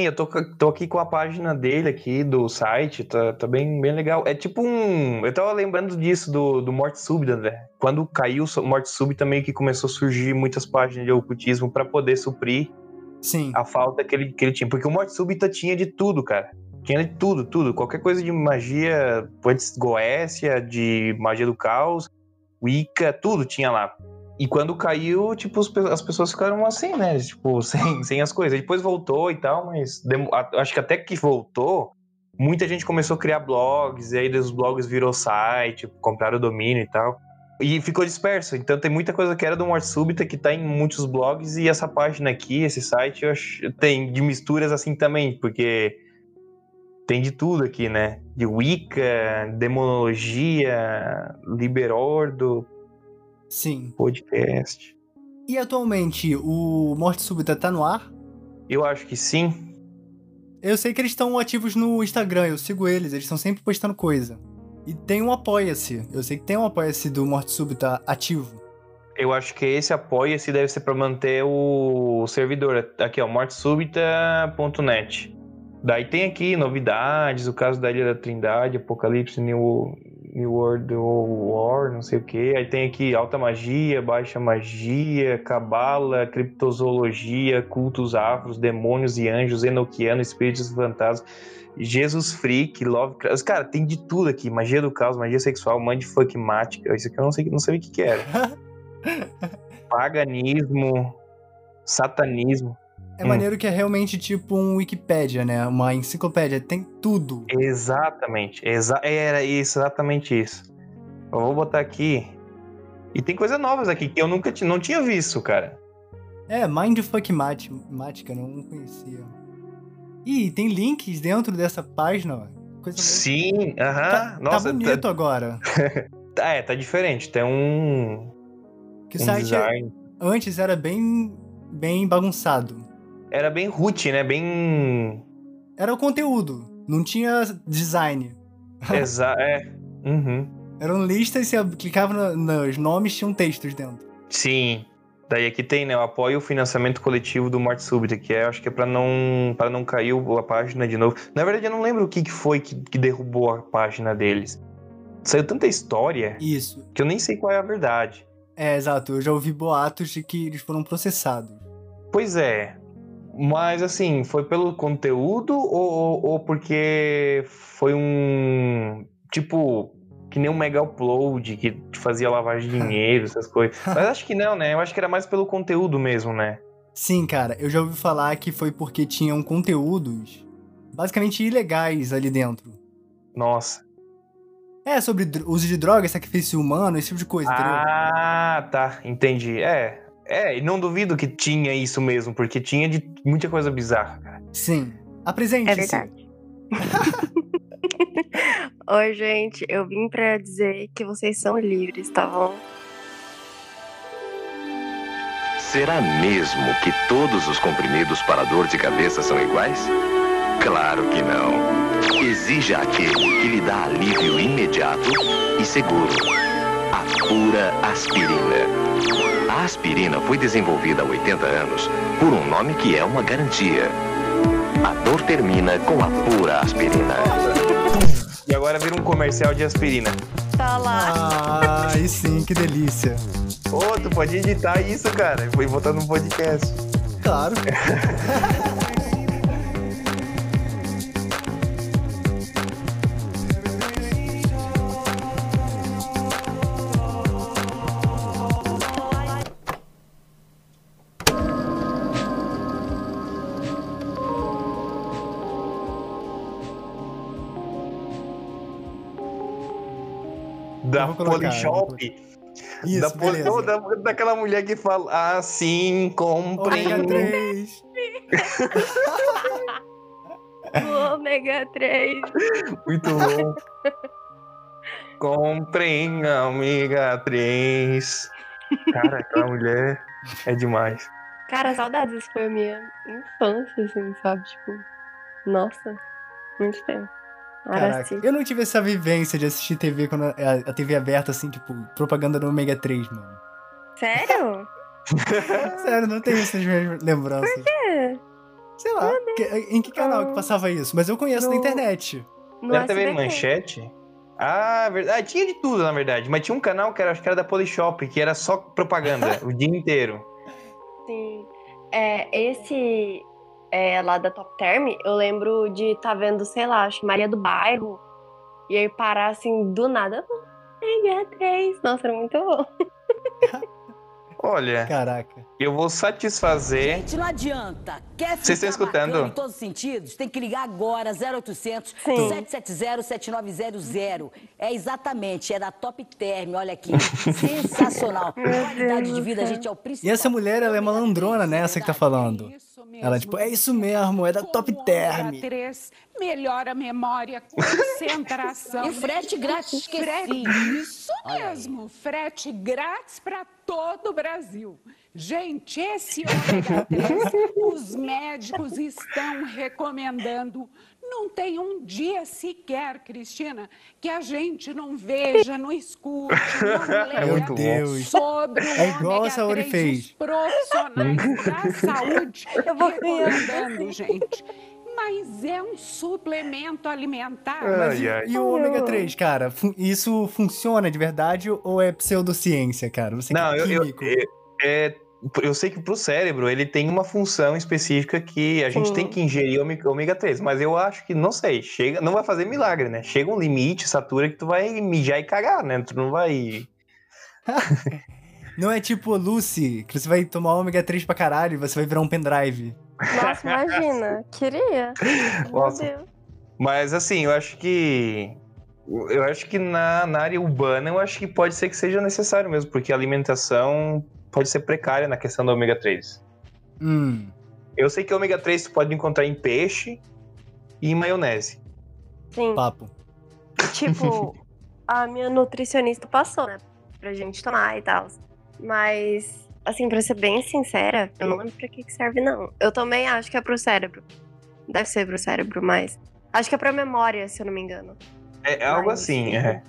Eu tô, tô aqui com a página dele aqui, do site, tá, tá bem, bem legal. É tipo um. Eu tava lembrando disso, do, do Morte Súbita, né? Quando caiu o Morte Súbita, meio que começou a surgir muitas páginas de ocultismo para poder suprir Sim. a falta que ele, que ele tinha. Porque o Morte Súbita tinha de tudo, cara. Tinha de tudo, tudo. Qualquer coisa de magia, antes Goécia, de magia do caos, Wicca, tudo tinha lá. E quando caiu, tipo, as pessoas ficaram assim, né? Tipo, sem, sem as coisas. Depois voltou e tal, mas acho que até que voltou, muita gente começou a criar blogs, e aí os blogs virou site, compraram o domínio e tal. E ficou disperso. Então tem muita coisa que era do Morte Súbita que tá em muitos blogs, e essa página aqui, esse site, acho, tem de misturas assim também, porque tem de tudo aqui, né? De Wicca, demonologia, Liberordo, Sim. podcast. E atualmente, o Morte Súbita tá no ar? Eu acho que sim. Eu sei que eles estão ativos no Instagram, eu sigo eles, eles estão sempre postando coisa. E tem um Apoia-se. Eu sei que tem um Apoia-se do Morte Súbita ativo. Eu acho que esse apoia-se deve ser para manter o servidor. Aqui, ó, mortesúbita.net. Daí tem aqui novidades, o caso da Ilha da Trindade, Apocalipse New, New World War, não sei o que. Aí tem aqui alta magia, baixa magia, cabala, criptozoologia, cultos afros, demônios e anjos, enoquiano, espíritos fantasmas, Jesus Freak, Lovecraft. Cara, tem de tudo aqui. Magia do caos, magia sexual, mindfuck mágica. Isso aqui eu não, sei, não sabia o que, que era. Paganismo, satanismo. É hum. maneiro que é realmente tipo um Wikipédia, né? Uma enciclopédia, tem tudo. Exatamente, exa era exatamente isso. Eu vou botar aqui. E tem coisas novas aqui que eu nunca não tinha visto, cara. É, Mindfuck Mática, não conhecia. Ih, tem links dentro dessa página. Coisa Sim, aham. Uh -huh. tá, Nossa, tá bonito tá... agora. é, tá diferente. Tem um. Que um site design. antes era bem, bem bagunçado era bem root, né? Bem. Era o conteúdo, não tinha design. Exato, é. Uhum. Eram listas, você clicava nos nomes, tinham textos dentro. Sim. Daí aqui tem, né? O apoio o financiamento coletivo do Morte Súbita, que é, acho que é pra não, pra não cair a página de novo. Na verdade, eu não lembro o que, que foi que, que derrubou a página deles. Saiu tanta história. Isso. Que eu nem sei qual é a verdade. É, exato. Eu já ouvi boatos de que eles foram processados. Pois é. Mas assim, foi pelo conteúdo ou, ou porque foi um. Tipo, que nem um mega upload que fazia lavagem de dinheiro, essas coisas. Mas acho que não, né? Eu acho que era mais pelo conteúdo mesmo, né? Sim, cara, eu já ouvi falar que foi porque tinham conteúdos basicamente ilegais ali dentro. Nossa. É, sobre uso de drogas, sacrifício humano, esse tipo de coisa, ah, entendeu? Ah, tá, entendi. É, é, e não duvido que tinha isso mesmo, porque tinha de muita coisa bizarra, cara. Sim. Apresente. É verdade. Oi, gente. Eu vim pra dizer que vocês são livres, tá bom? Será mesmo que todos os comprimidos para dor de cabeça são iguais? Claro que não. Exija aquele que lhe dá alívio imediato e seguro. Pura aspirina. A aspirina foi desenvolvida há 80 anos por um nome que é uma garantia. A dor termina com a pura aspirina. E agora vira um comercial de aspirina. Tá lá. Ah, aí sim, que delícia. Ô, oh, tu pode editar isso, cara, e botar no podcast. Claro. da Polishop. Isso, da, poli, da, daquela mulher que fala assim, comprem. Ômega 3. ômega 3. Muito bom. comprem ômega 3. Cara, aquela mulher é demais. Cara, saudades, isso foi a minha infância, assim, sabe? Tipo, nossa, muito tempo. Caraca, eu não tive essa vivência de assistir TV quando a, a TV aberta, assim, tipo, propaganda do Omega 3, mano. Sério? Sério, não tenho essas mesmas lembranças. Por quê? Sei lá, que- em que canal que passava isso? Mas eu conheço na No- internet. No Era TV. Manchete? Ah, verdade. Tinha de tudo, na verdade. Mas tinha um canal que era, acho que era da Polishop, que era só propaganda o dia inteiro. Sim. É, esse é, lá da Top Term, eu lembro de estar vendo, sei lá, acho Maria do Bairro. E aí parar assim, do nada. Amiga 3. Nossa, era muito bom. Olha, Caraca. eu vou satisfazer. Gente, não adianta. Quer Vocês estão escutando? em todos os sentidos? Tem que ligar agora, 0800 Sim. 770 7900. É exatamente, é da Top Term, olha aqui. Sensacional. Qualidade de vida, gente, é o principal. E essa mulher, ela é malandrona, né? Essa que tá falando. Isso mesmo. Ela, tipo, é isso mesmo, é da Top Como Term. ômega 3 melhora a memória, concentração. E frete grátis, Frete, esqueci. isso mesmo, frete grátis para todo o Brasil. Gente, esse ômega 3, os médicos estão recomendando. Não tem um dia sequer, Cristina, que a gente não veja, não escute, não leia bom. Deus. sobre o É igual a ômega Saori 3, fez. os profissionais da saúde Eu vou recomendando, gente. Mas é um suplemento alimentar. Mas Ai, e, ai. e o ômega 3, cara? Isso funciona de verdade ou é pseudociência, cara? Você Não, é eu, eu, químico. é, é- eu sei que pro cérebro ele tem uma função específica que a gente tem que ingerir ômega, ômega 3, mas eu acho que, não sei, chega, não vai fazer milagre, né? Chega um limite, satura, que tu vai mijar e cagar, né? Tu não vai. Não é tipo Lucy, que você vai tomar ômega 3 pra caralho e você vai virar um pendrive. Nossa, imagina. Queria. Meu Nossa. Deus. Mas assim, eu acho que. Eu acho que na, na área urbana, eu acho que pode ser que seja necessário mesmo, porque a alimentação pode ser precária na questão do ômega 3. Hum. Eu sei que ômega 3 tu pode encontrar em peixe e em maionese. Sim. Papo. Tipo, a minha nutricionista passou, né? Pra gente tomar e tal. Mas, assim, pra ser bem sincera, eu não lembro pra que, que serve, não. Eu também acho que é pro cérebro. Deve ser pro cérebro, mas. Acho que é pra memória, se eu não me engano. É algo Mas- assim, é.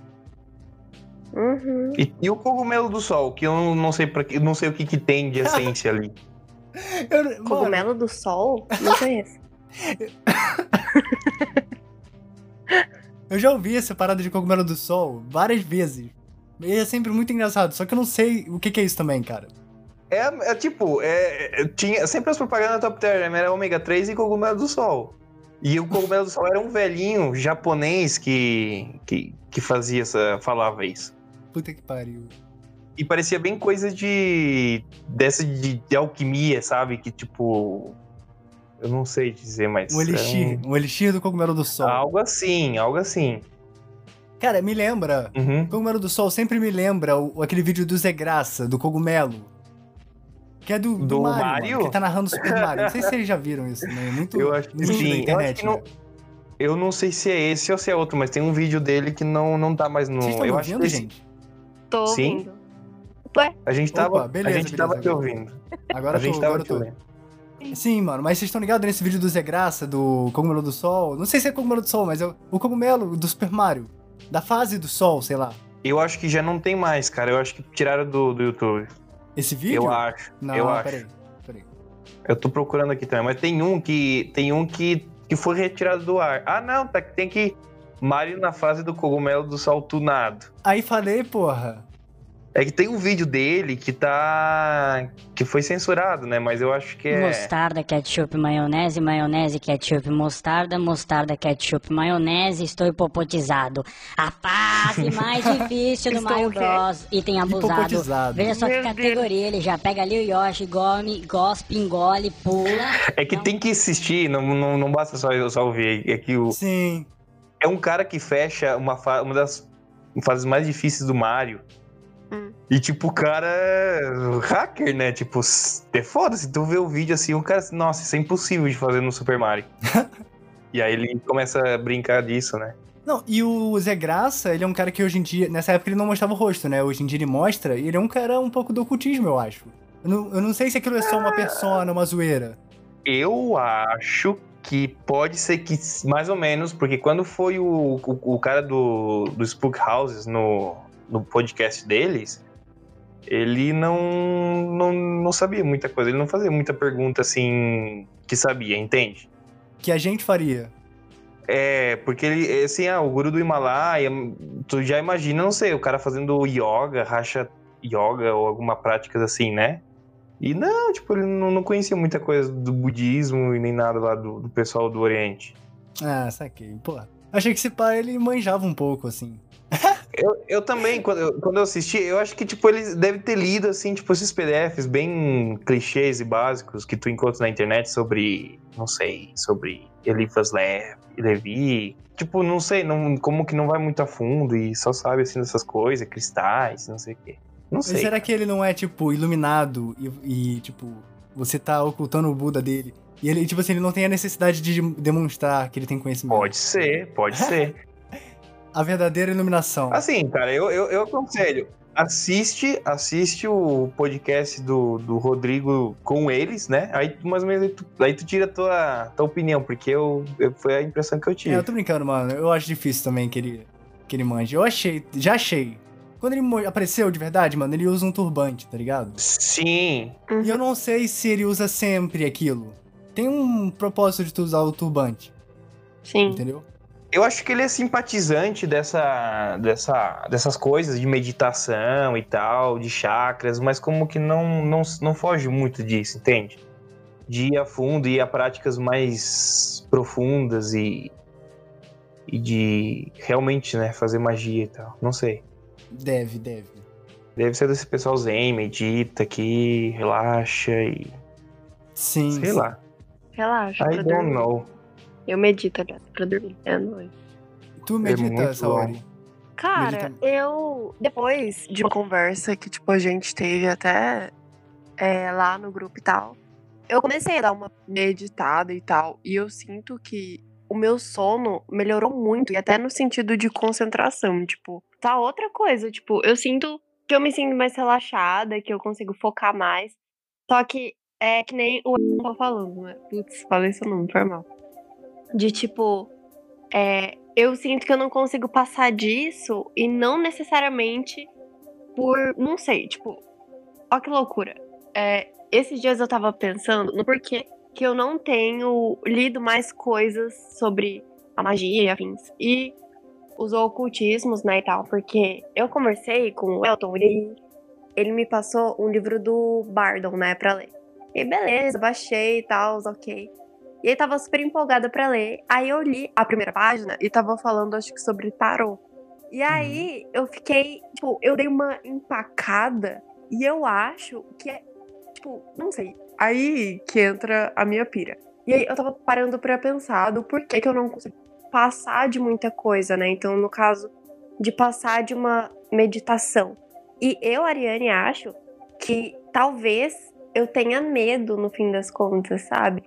Uhum. E, e o cogumelo do sol, que eu não, sei para não sei o que, que tem de essência ali. Eu, mano, Cogumelo do sol? Não conheço. eu já ouvi essa parada de cogumelo do sol várias vezes. E é sempre muito engraçado, só que eu não sei o que, que é isso também, cara. É, é tipo, é, é, tinha sempre as propagandas da Top Term, era ômega 3 e cogumelo do sol. E o cogumelo do sol era um velhinho japonês que, que, que fazia essa. falava isso. Puta que pariu. E parecia bem coisa de. dessa de, de alquimia, sabe? Que tipo. Eu não sei dizer, mas. Um elixir, um elixir do cogumelo do sol. algo assim, algo assim. Cara, me lembra. Uhum. O cogumelo do sol sempre me lembra o, aquele vídeo do Zé Graça, do cogumelo. Que é do, do, Do Mario, Mario? mano, que tá narrando Super Mario. Não sei se vocês já viram isso, né? Muito Eu acho que muito sim. na Eu internet. acho que não- né? Eu não sei se é esse ou se é outro, mas tem um vídeo dele que não, não tá mais no. Vocês estão eu acho ouvindo, que esse- gente? Tô Sim. ouvindo. Ué, A gente tava, Opa, beleza, a gente tava beleza, te beleza. ouvindo. Agora a eu gente tô, tava agora te ouvindo. Sim, mano, mas vocês estão ligados nesse vídeo do Zé Graça, do Cogumelo do Sol? Não sei se é Cogumelo do Sol, mas é o, o cogumelo do Super Mario. Da fase do Sol, sei lá. Eu acho que já não tem mais, cara. Eu acho que tiraram do, do YouTube. Esse vídeo? Eu acho. Não, eu acho. peraí. peraí. Eu tô procurando aqui também, mas tem um que tem um que, que foi retirado do ar. Ah, não, tá tem que Mario na fase do cogumelo do sol tunado. Aí falei, porra. É que tem um vídeo dele que tá que foi censurado, né? Mas eu acho que é Mostarda, ketchup, maionese, maionese, ketchup, mostarda, mostarda, ketchup, maionese, estou hipopotizado. A fase mais difícil do Mario? Bros. Item abusado. Veja só que Meu categoria, ele já pega ali o Yoshi, come, gospe, engole, pula. é que tem que assistir, não, não, não basta só, só ouvir. É que o, Sim. é um cara que fecha uma, fa- uma das fases mais difíceis do Mario. Hum. E tipo, o cara é hacker, né? Tipo, é foda. Se tu vê o vídeo assim, o cara, nossa, isso é impossível de fazer no Super Mario. e aí ele começa a brincar disso, né? Não, e o Zé Graça, ele é um cara que hoje em dia, nessa época ele não mostrava o rosto, né? Hoje em dia ele mostra, e ele é um cara um pouco do ocultismo, eu acho. Eu não, eu não sei se aquilo é só uma persona, uma zoeira. Eu acho que pode ser que mais ou menos, porque quando foi o, o, o cara do, do Spook Houses no, no podcast deles, ele não, não, não sabia muita coisa, ele não fazia muita pergunta assim que sabia, entende? Que a gente faria. É, porque ele, assim, ah, o guru do Himalaia, tu já imagina, não sei, o cara fazendo yoga, racha yoga ou alguma prática assim, né? E não, tipo, ele não, não conhecia muita coisa do budismo e nem nada lá do, do pessoal do Oriente. Ah, saquei. Pô, achei que esse pai ele manjava um pouco, assim. Eu, eu também, quando eu, quando eu assisti, eu acho que, tipo, eles devem ter lido, assim, tipo, esses PDFs bem clichês e básicos que tu encontra na internet sobre, não sei, sobre Eliphas Le- Levi. Tipo, não sei, não, como que não vai muito a fundo e só sabe, assim, dessas coisas, cristais, não sei o quê. Não Mas sei. será que ele não é, tipo, iluminado e, e, tipo, você tá ocultando o Buda dele? E ele, tipo assim, ele não tem a necessidade de demonstrar que ele tem conhecimento. Pode ser, pode ser. A verdadeira iluminação. Assim, cara, eu, eu, eu aconselho. Assiste, assiste o podcast do, do Rodrigo com eles, né? Aí tu, mais ou menos aí tu, aí tu tira a tua, tua opinião, porque eu, eu- foi a impressão que eu tive. É, eu tô brincando, mano. Eu acho difícil também que ele, que ele manje. Eu achei, já achei. Quando ele apareceu de verdade, mano, ele usa um turbante, tá ligado? Sim. E eu não sei se ele usa sempre aquilo. Tem um propósito de tu usar o turbante, Sim. entendeu? Eu acho que ele é simpatizante dessa, dessa, dessas coisas de meditação e tal, de chakras, mas como que não, não, não foge muito disso, entende? De ir a fundo e ir a práticas mais profundas e, e de realmente né, fazer magia e tal. Não sei. Deve, deve. Deve ser desse pessoal zen, medita aqui, relaxa e. Sim. sei sim. lá. Relaxa. I don't dormir. know. Eu medito, aliás, pra dormir. É nóis. Tu medita, muito Saori? Cara, Medita- eu. Depois de uma conversa que, tipo, a gente teve até é, lá no grupo e tal, eu comecei a dar uma meditada e tal. E eu sinto que o meu sono melhorou muito. E até no sentido de concentração. Tipo, tá outra coisa. Tipo, eu sinto que eu me sinto mais relaxada, que eu consigo focar mais. Só que é que nem o tá falando, né? Putz, falei seu nome, foi mal. De tipo, é, eu sinto que eu não consigo passar disso e não necessariamente por. Não sei, tipo. Ó que loucura. É, esses dias eu tava pensando no porquê que eu não tenho lido mais coisas sobre a magia e afins. E os ocultismos, né, e tal. Porque eu conversei com o Elton e ele, me passou um livro do Bardon, né, pra ler. E beleza, baixei e tal, ok. E aí tava super empolgada pra ler. Aí eu li a primeira página e tava falando, acho que, sobre tarô. E aí eu fiquei, tipo, eu dei uma empacada e eu acho que é, tipo, não sei. Aí que entra a minha pira. E aí eu tava parando pra pensar do porquê que eu não consigo passar de muita coisa, né? Então, no caso, de passar de uma meditação. E eu, Ariane, acho que talvez eu tenha medo no fim das contas, sabe?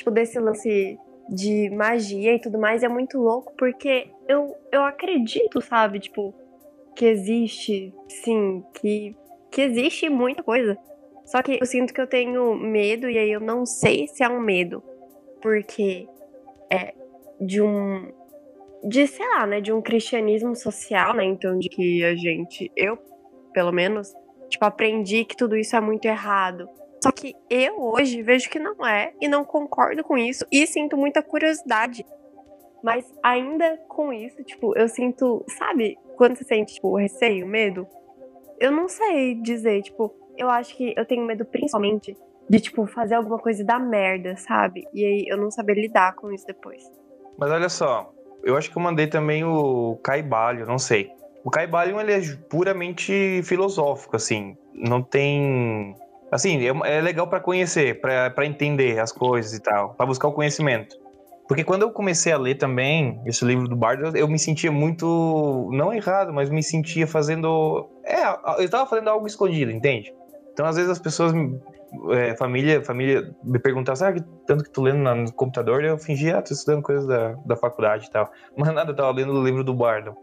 Tipo, desse lance de magia e tudo mais é muito louco, porque eu, eu acredito, sabe? Tipo, que existe, sim, que, que existe muita coisa. Só que eu sinto que eu tenho medo, e aí eu não sei se é um medo, porque é de um. De, sei lá, né? De um cristianismo social, né? Então, de que a gente, eu, pelo menos, tipo, aprendi que tudo isso é muito errado. Só que eu hoje vejo que não é e não concordo com isso e sinto muita curiosidade. Mas ainda com isso, tipo, eu sinto, sabe, quando você sente, tipo, receio, medo? Eu não sei dizer, tipo, eu acho que eu tenho medo principalmente de, tipo, fazer alguma coisa da merda, sabe? E aí eu não saber lidar com isso depois. Mas olha só, eu acho que eu mandei também o Caibalho, não sei. O Caibalho, ele é puramente filosófico, assim. Não tem... Assim, é, é legal pra conhecer, pra entender as coisas e tal, pra buscar o conhecimento. Porque quando eu comecei a ler também esse livro do Bardo, eu me sentia muito, não errado, mas me sentia fazendo, é, eu tava fazendo algo escondido, entende? Então às vezes as pessoas, é, família, família me perguntavam, ah, que tanto que tu lendo no computador, eu fingia, ah, tô estudando coisas da, da faculdade e tal. Mas nada, eu tava lendo o livro do Bardo.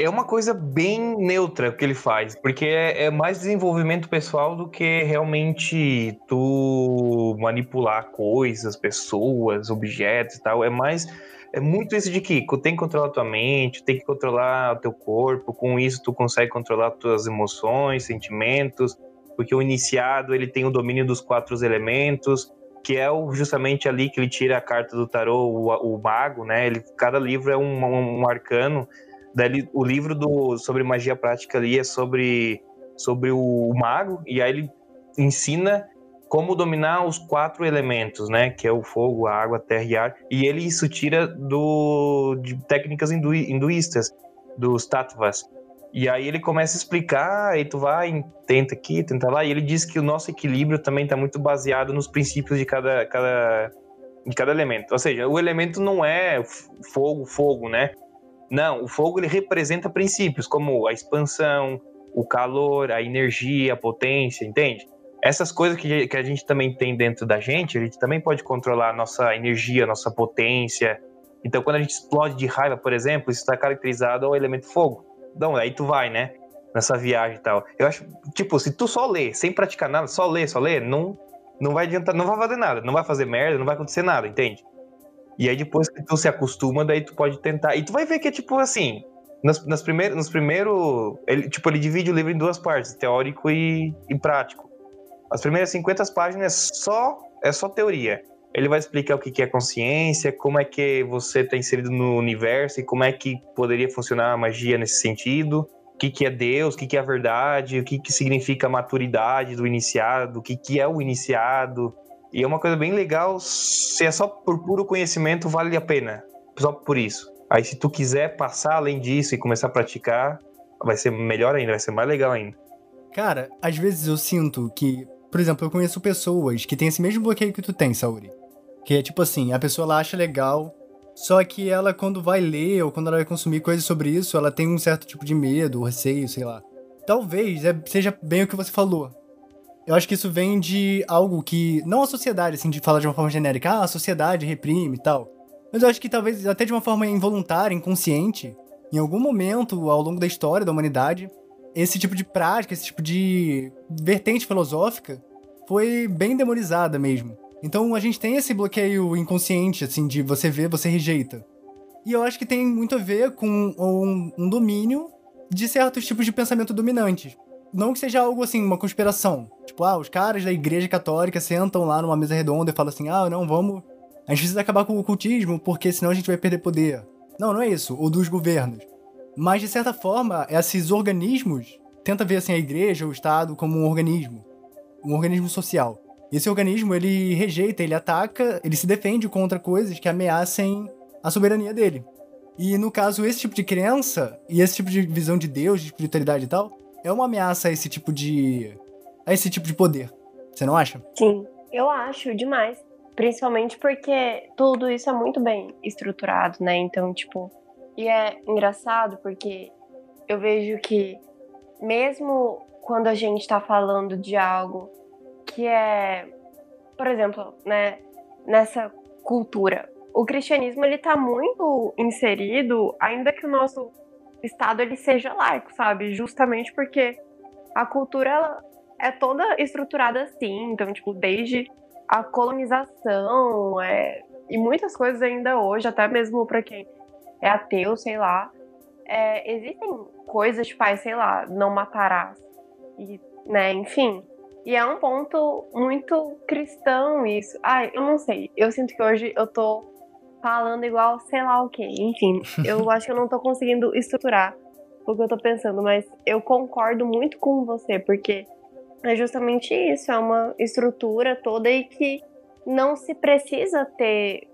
É uma coisa bem neutra que ele faz, porque é, é mais desenvolvimento pessoal do que realmente tu manipular coisas, pessoas, objetos e tal. É mais. É muito isso de que tu tem que controlar tua mente, tem que controlar o teu corpo, com isso tu consegue controlar tuas emoções, sentimentos, porque o iniciado ele tem o domínio dos quatro elementos, que é o, justamente ali que ele tira a carta do tarô, o, o mago, né? Ele, cada livro é um, um, um arcano. Daí, o livro do, sobre magia prática ali é sobre, sobre o, mago, e aí ele ensina como dominar os quatro elementos, né? Que é o fogo, a água, a terra e ar. E ele isso tira do, de técnicas hindu, hinduístas, dos tattvas. E aí ele começa a explicar, aí tu vai, tenta aqui, tenta lá, e ele diz que o nosso equilíbrio também está muito baseado nos princípios de cada, cada, de cada elemento. Ou seja, o elemento não é fogo, fogo, né? Não, o fogo ele representa princípios como a expansão, o calor, a energia, a potência, entende? Essas coisas que, que a gente também tem dentro da gente, a gente também pode controlar a nossa energia, a nossa potência. Então, quando a gente explode de raiva, por exemplo, isso está caracterizado ao elemento fogo. Então, aí tu vai, né? Nessa viagem e tal. Eu acho, tipo, se tu só ler, sem praticar nada, só ler, só ler, não, não vai adiantar, não vai fazer nada, não vai fazer merda, não vai acontecer nada, entende? E aí depois que tu se acostuma, daí tu pode tentar. E tu vai ver que é tipo assim, nas, nas primeiros, nos primeiros, ele, tipo, ele divide o livro em duas partes, teórico e, e prático. As primeiras 50 páginas só é só teoria. Ele vai explicar o que é consciência, como é que você está inserido no universo e como é que poderia funcionar a magia nesse sentido, o que é Deus, o que é a verdade, o que significa a maturidade do iniciado, o que é o iniciado. E é uma coisa bem legal, se é só por puro conhecimento, vale a pena. Só por isso. Aí se tu quiser passar além disso e começar a praticar, vai ser melhor ainda, vai ser mais legal ainda. Cara, às vezes eu sinto que, por exemplo, eu conheço pessoas que têm esse mesmo bloqueio que tu tem, Sauri. Que é tipo assim, a pessoa ela acha legal, só que ela quando vai ler ou quando ela vai consumir coisas sobre isso, ela tem um certo tipo de medo, receio, sei lá. Talvez é, seja bem o que você falou. Eu acho que isso vem de algo que. Não a sociedade, assim, de falar de uma forma genérica, ah, a sociedade reprime e tal. Mas eu acho que talvez até de uma forma involuntária, inconsciente, em algum momento ao longo da história da humanidade, esse tipo de prática, esse tipo de vertente filosófica foi bem demonizada mesmo. Então a gente tem esse bloqueio inconsciente, assim, de você ver, você rejeita. E eu acho que tem muito a ver com um, um domínio de certos tipos de pensamento dominantes. Não que seja algo assim, uma conspiração. Tipo, ah, os caras da igreja católica sentam lá numa mesa redonda e falam assim: ah, não, vamos. A gente precisa acabar com o ocultismo porque senão a gente vai perder poder. Não, não é isso. Ou dos governos. Mas, de certa forma, esses organismos tenta ver assim a igreja, o Estado, como um organismo. Um organismo social. Esse organismo, ele rejeita, ele ataca, ele se defende contra coisas que ameacem a soberania dele. E no caso, esse tipo de crença e esse tipo de visão de Deus, de espiritualidade e tal, é uma ameaça a esse tipo de. a esse tipo de poder. Você não acha? Sim, eu acho demais. Principalmente porque tudo isso é muito bem estruturado, né? Então, tipo. E é engraçado porque eu vejo que, mesmo quando a gente tá falando de algo que é, por exemplo, né, nessa cultura. O cristianismo ele tá muito inserido, ainda que o nosso estado ele seja laico, sabe? Justamente porque a cultura ela é toda estruturada assim, então tipo desde a colonização é, e muitas coisas ainda hoje, até mesmo para quem é ateu, sei lá, é, existem coisas tipo, sei lá, não matarás e, né, enfim, e é um ponto muito cristão isso. Ai, eu não sei. Eu sinto que hoje eu tô falando igual sei lá o quê. Enfim, eu acho que eu não tô conseguindo estruturar o que eu tô pensando, mas eu concordo muito com você, porque é justamente isso, é uma estrutura toda e que não se precisa ter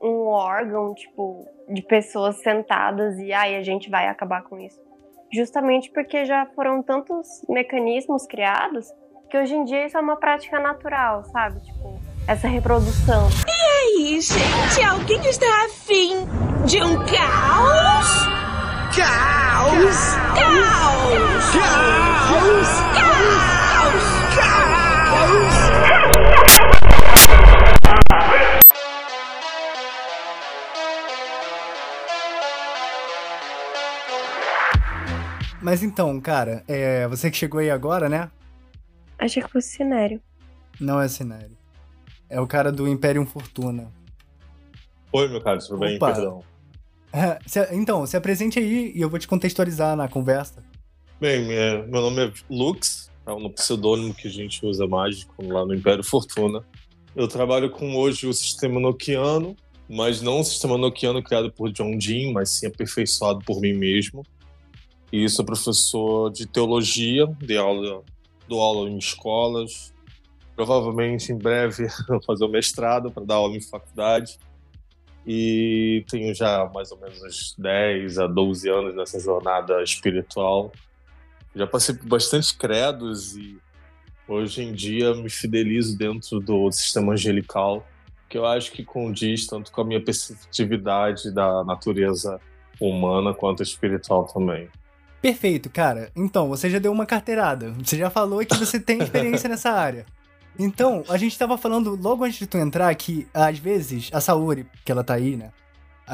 um órgão, tipo, de pessoas sentadas e aí a gente vai acabar com isso. Justamente porque já foram tantos mecanismos criados que hoje em dia isso é uma prática natural, sabe? Tipo, essa reprodução. Aí, gente? Alguém está afim de um caos? Caos! Caos! Caos! Caos! Caos! Mas então, cara, é, você que chegou aí agora, né? Achei que fosse Sinério. Não é Sinério. É o cara do Imperium Fortuna. Oi, meu caro, tudo bem? Opa. Perdão. Então, se apresente aí e eu vou te contextualizar na conversa. Bem, é, meu nome é Lux, é um pseudônimo que a gente usa mágico lá no Império Fortuna. Eu trabalho com hoje o sistema noquiano, mas não o sistema noquiano criado por John Dean, mas sim aperfeiçoado por mim mesmo. E sou professor de teologia, de aula, dou aula em escolas. Provavelmente em breve vou fazer o mestrado para dar aula em faculdade. E tenho já mais ou menos uns 10 a 12 anos nessa jornada espiritual. Já passei por bastante credos e hoje em dia me fidelizo dentro do sistema angelical, que eu acho que condiz tanto com a minha perceptividade da natureza humana quanto espiritual também. Perfeito, cara. Então, você já deu uma carteirada. Você já falou que você tem experiência nessa área. Então, a gente tava falando logo antes de tu entrar que, às vezes, a Saori, que ela tá aí, né,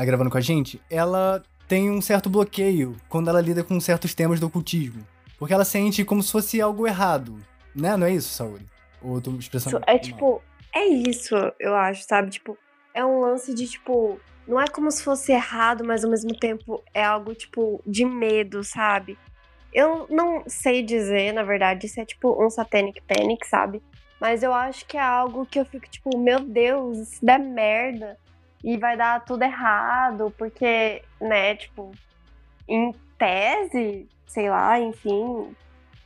gravando com a gente, ela tem um certo bloqueio quando ela lida com certos temas do ocultismo. Porque ela sente como se fosse algo errado. Né? Não é isso, Saori? Ou tô expressando. É tipo, é isso, eu acho, sabe? Tipo, é um lance de, tipo, não é como se fosse errado, mas ao mesmo tempo é algo, tipo, de medo, sabe? Eu não sei dizer, na verdade, se é tipo um satanic panic, sabe? Mas eu acho que é algo que eu fico, tipo, meu Deus, se der merda e vai dar tudo errado, porque, né, tipo, em tese, sei lá, enfim,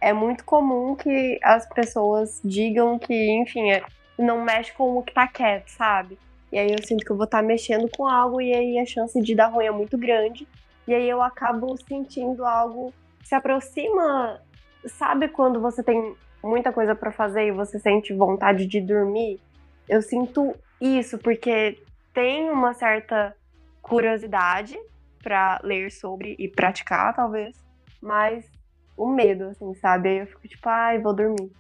é muito comum que as pessoas digam que, enfim, é, não mexe com o que tá quieto, sabe? E aí eu sinto que eu vou estar tá mexendo com algo e aí a chance de dar ruim é muito grande. E aí eu acabo sentindo algo se aproxima, sabe quando você tem muita coisa para fazer e você sente vontade de dormir? Eu sinto isso porque tem uma certa curiosidade para ler sobre e praticar, talvez, mas o medo, assim, sabe? Aí eu fico tipo, ai, vou dormir.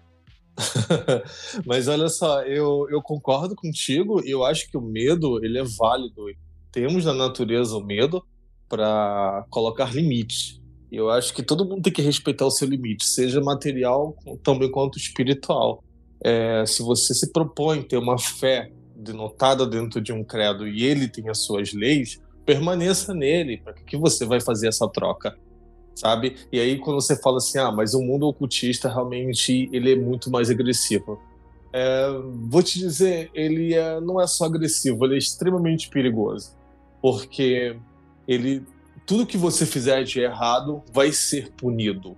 Mas olha só, eu, eu concordo contigo e eu acho que o medo, ele é válido. Temos na natureza o medo para colocar limites. Eu acho que todo mundo tem que respeitar o seu limite, seja material também quanto espiritual. É, se você se propõe ter uma fé denotada dentro de um credo e ele tem as suas leis, permaneça nele. Para que você vai fazer essa troca? sabe? E aí quando você fala assim, ah, mas o mundo ocultista realmente ele é muito mais agressivo. É, vou te dizer, ele é, não é só agressivo, ele é extremamente perigoso, porque ele tudo que você fizer de errado vai ser punido.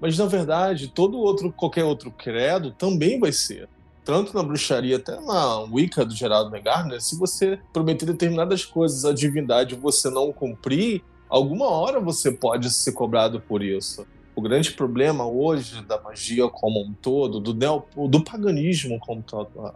Mas na verdade, todo outro qualquer outro credo também vai ser. Tanto na bruxaria até na Wicca do Geraldo Megarner, se você prometer determinadas coisas à divindade e você não cumprir, alguma hora você pode ser cobrado por isso. O grande problema hoje da magia como um todo, do, neo, do paganismo como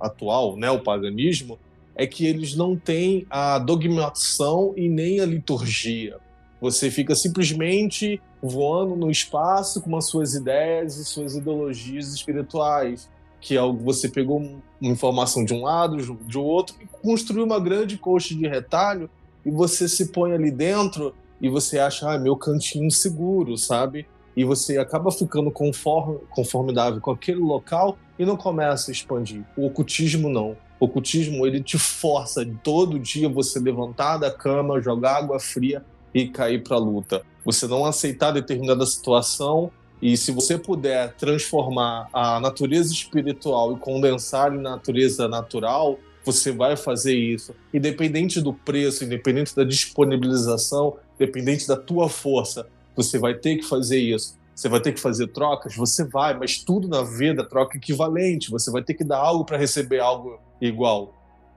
atual, neopaganismo, é que eles não têm a dogmatização e nem a liturgia. Você fica simplesmente voando no espaço com as suas ideias e suas ideologias espirituais, que é algo você pegou uma informação de um lado, de outro, e construiu uma grande coxa de retalho, e você se põe ali dentro e você acha, ah, meu cantinho seguro, sabe? E você acaba ficando conform, conformidável com aquele local e não começa a expandir. O ocultismo não. O ocultismo, ele te força todo dia você levantar da cama, jogar água fria e cair para a luta. Você não aceitar determinada situação e se você puder transformar a natureza espiritual e condensar em natureza natural, você vai fazer isso. Independente do preço, independente da disponibilização, dependente da tua força, você vai ter que fazer isso. Você vai ter que fazer trocas, você vai, mas tudo na vida troca equivalente. Você vai ter que dar algo para receber algo igual.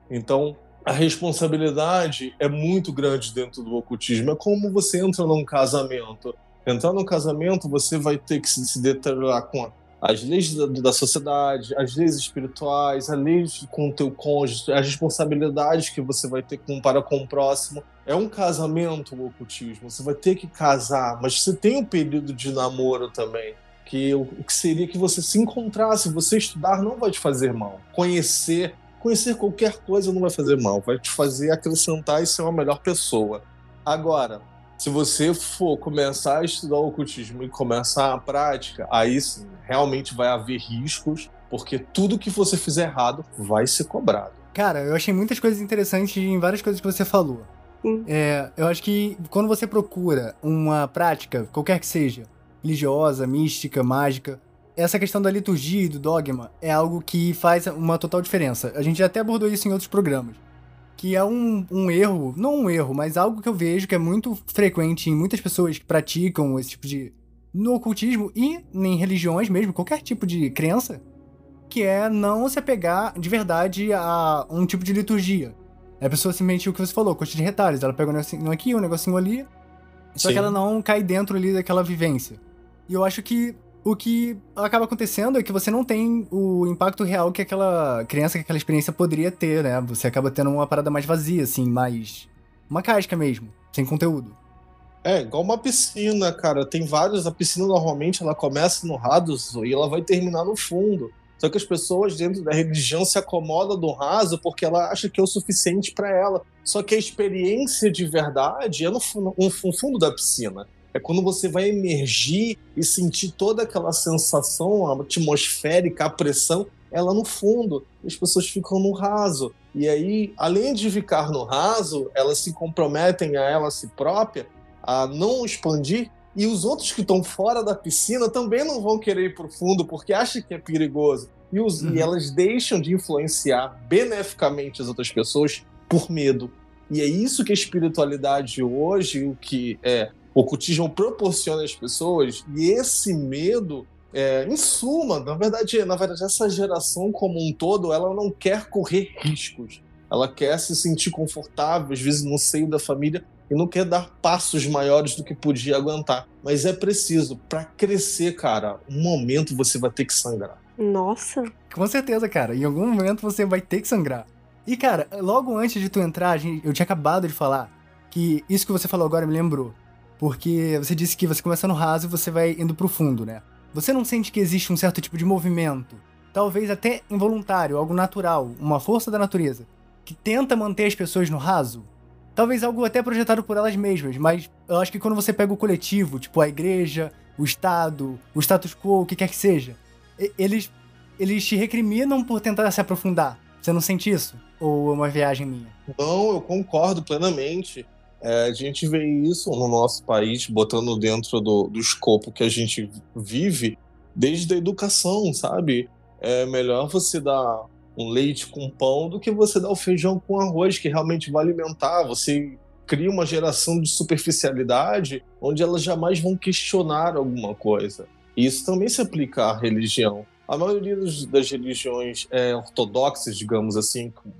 Então, a responsabilidade é muito grande dentro do ocultismo. É como você entra num casamento. Entrar num casamento, você vai ter que se deteriorar com as leis da, da, sociedade, as leis espirituais, as leis com o teu cônjuge, as responsabilidades que você vai ter com, para com o próximo. É um casamento o ocultismo, você vai ter que casar, mas você tem um período de namoro também. Que o que seria que você se encontrasse, você estudar não vai te fazer mal. Conhecer, conhecer qualquer coisa não vai fazer mal, vai te fazer acrescentar e ser uma melhor pessoa. Agora, se você for começar a estudar o ocultismo e começar a prática, aí sim, realmente vai haver riscos, porque tudo que você fizer errado vai ser cobrado. Cara, eu achei muitas coisas interessantes em várias coisas que você falou. É, eu acho que quando você procura uma prática, qualquer que seja, religiosa, mística, mágica, essa questão da liturgia e do dogma é algo que faz uma total diferença. A gente até abordou isso em outros programas. Que é um, um erro, não um erro, mas algo que eu vejo que é muito frequente em muitas pessoas que praticam esse tipo de. no ocultismo e em religiões mesmo, qualquer tipo de crença, que é não se apegar de verdade a um tipo de liturgia. A pessoa simplesmente o que você falou, coxa de retalhos. Ela pega um negocinho aqui, um negocinho ali, só Sim. que ela não cai dentro ali daquela vivência. E eu acho que o que acaba acontecendo é que você não tem o impacto real que aquela criança, que aquela experiência poderia ter, né? Você acaba tendo uma parada mais vazia, assim, mais. Uma casca mesmo, sem conteúdo. É, igual uma piscina, cara. Tem vários. A piscina normalmente ela começa no raso e ela vai terminar no fundo. Só que as pessoas dentro da religião se acomodam do raso porque ela acha que é o suficiente para ela. Só que a experiência de verdade é no, fu- no fundo da piscina. É quando você vai emergir e sentir toda aquela sensação atmosférica, a pressão, ela no fundo. As pessoas ficam no raso. E aí, além de ficar no raso, elas se comprometem a ela si própria a não expandir. E os outros que estão fora da piscina também não vão querer ir para o fundo porque acham que é perigoso. E, os- Uhum. e elas deixam de influenciar beneficamente as outras pessoas por medo. E é isso que a espiritualidade hoje, o que é, ocultismo proporciona às pessoas, e esse medo, é, em suma, na verdade, na verdade, essa geração como um todo, ela não quer correr riscos. Ela quer se sentir confortável, às vezes no seio da família, e não quer dar passos maiores do que podia aguentar. Mas é preciso, para crescer, cara, um momento você vai ter que sangrar. Nossa. Com certeza, cara. Em algum momento você vai ter que sangrar. E, cara, logo antes de tu entrar, eu tinha acabado de falar que isso que você falou agora me lembrou. Porque você disse que você começa no raso e você vai indo pro fundo, né? Você não sente que existe um certo tipo de movimento, talvez até involuntário, algo natural, uma força da natureza, que tenta manter as pessoas no raso? Talvez algo até projetado por elas mesmas, mas eu acho que quando você pega o coletivo, tipo a igreja, o Estado, o status quo, o que quer que seja, eles, eles te recriminam por tentar se aprofundar. Você não sente isso? Ou é uma viagem minha? Não, eu concordo plenamente. É, a gente vê isso no nosso país, botando dentro do, do escopo que a gente vive, desde a educação, sabe? É melhor você dar um leite com pão do que você dar o feijão com arroz, que realmente vai alimentar. Você cria uma geração de superficialidade onde elas jamais vão questionar alguma coisa. E isso também se aplica à religião. A maioria das religiões é, ortodoxas, digamos assim, com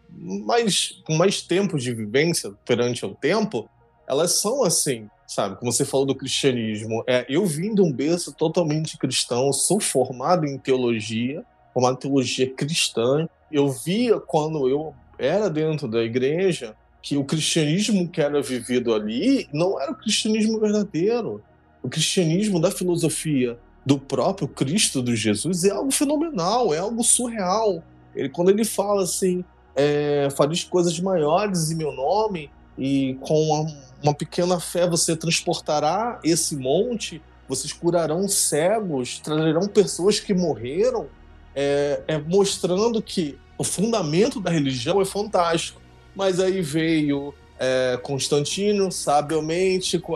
mais, com mais tempo de vivência perante o tempo, elas são assim, sabe? Como você falou do cristianismo, é, eu vim de um berço totalmente cristão, sou formado em teologia, formado em teologia cristã. Eu via quando eu era dentro da igreja que o cristianismo que era vivido ali não era o cristianismo verdadeiro. O cristianismo da filosofia do próprio Cristo, do Jesus, é algo fenomenal, é algo surreal. Ele, quando ele fala assim, é, fareis coisas maiores em meu nome, e com uma, uma pequena fé você transportará esse monte, vocês curarão cegos, trarão pessoas que morreram, é, é mostrando que o fundamento da religião é fantástico. Mas aí veio é, Constantino, sabiamente, com